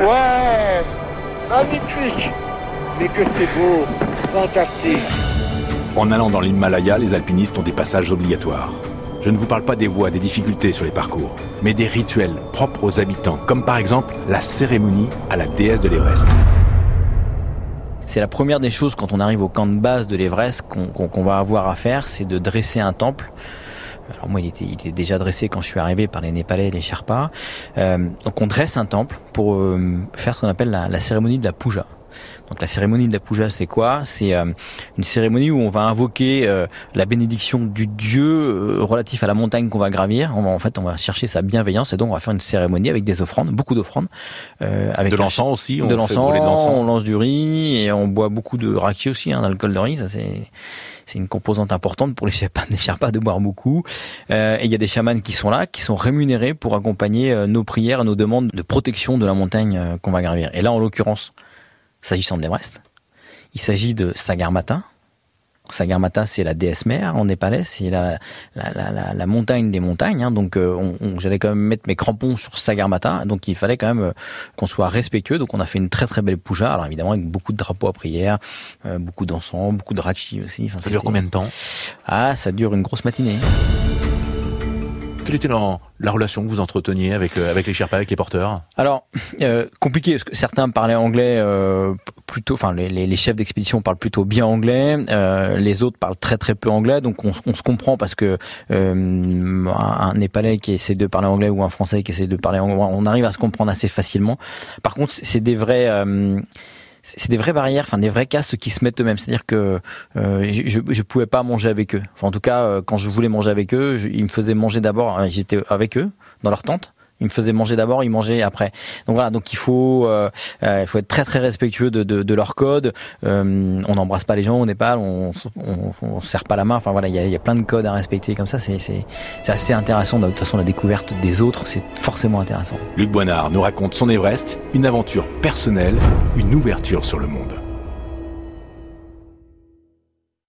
Ouais, magnifique. Mais que c'est beau, fantastique. En allant dans l'Himalaya, les alpinistes ont des passages obligatoires. Je ne vous parle pas des voies, des difficultés sur les parcours, mais des rituels propres aux habitants, comme par exemple la cérémonie à la déesse de l'Everest. C'est la première des choses quand on arrive au camp de base de l'Everest qu'on va avoir à faire, c'est de dresser un temple. Alors moi, il était, déjà dressé quand je suis arrivé par les Népalais et les Sherpas. Euh, donc on dresse un temple pour euh, faire ce qu'on appelle la, la cérémonie de la puja. Donc la cérémonie de la puja, c'est quoi? C'est euh, une cérémonie où on va invoquer la bénédiction du dieu relatif à la montagne qu'on va gravir. On va, en fait, on va chercher sa bienveillance et donc on va faire une cérémonie avec des offrandes, beaucoup d'offrandes, avec de l'encens aussi. On de l'encens, on lance du riz et on boit beaucoup de raki aussi, hein, d'alcool de riz. Ça c'est c'est une composante importante pour les Sherpas, les Sherpas de boire beaucoup. et il y a des chamans qui sont là, qui sont rémunérés pour accompagner nos prières, nos demandes de protection de la montagne qu'on va gravir. Et là, en l'occurrence, S'agissant de l'Everest, il s'agit de Sagarmatha. Sagarmatha, c'est la déesse mère en népalais, c'est la, la, montagne des montagnes. Hein. donc, euh, j'allais quand même mettre mes crampons sur Sagarmatha. Donc, il fallait quand même euh, qu'on soit respectueux. Donc, on a fait une très très belle puja. Alors, évidemment, avec beaucoup de drapeaux à prière, euh, beaucoup d'encens, beaucoup de rachi aussi. ça dure combien de temps? Ah, ça dure une grosse matinée. Quelle était la, relation que vous entreteniez avec, avec les Sherpas, avec les porteurs? Alors, euh, compliqué, parce que certains parlaient anglais euh, plutôt, enfin les, chefs d'expédition parlent plutôt bien anglais, les autres parlent très très peu anglais, donc on, se comprend parce que un, un, Népalais qui essaie de parler anglais ou un Français qui essaie de parler anglais, on arrive à se comprendre assez facilement. Par contre, c'est des vrais c'est des vraies barrières, enfin des vrais castes qui se mettent eux-mêmes. C'est-à-dire que euh, je, je pouvais pas manger avec eux. En tout cas, euh, quand je voulais manger avec eux, ils me faisaient manger d'abord. Euh, j'étais avec eux dans leur tente. Il me faisait manger d'abord, il mangeait après. Donc voilà, donc il faut, euh, euh, il faut être très très respectueux de, de, de leur code. Euh, on n'embrasse pas les gens au Népal, on, on serre pas la main. Enfin voilà, il y a, y a, plein de codes à respecter comme ça. C'est assez intéressant. De toute façon, la découverte des autres, c'est forcément intéressant. Luc Boinard nous raconte son Everest, une aventure personnelle, une ouverture sur le monde.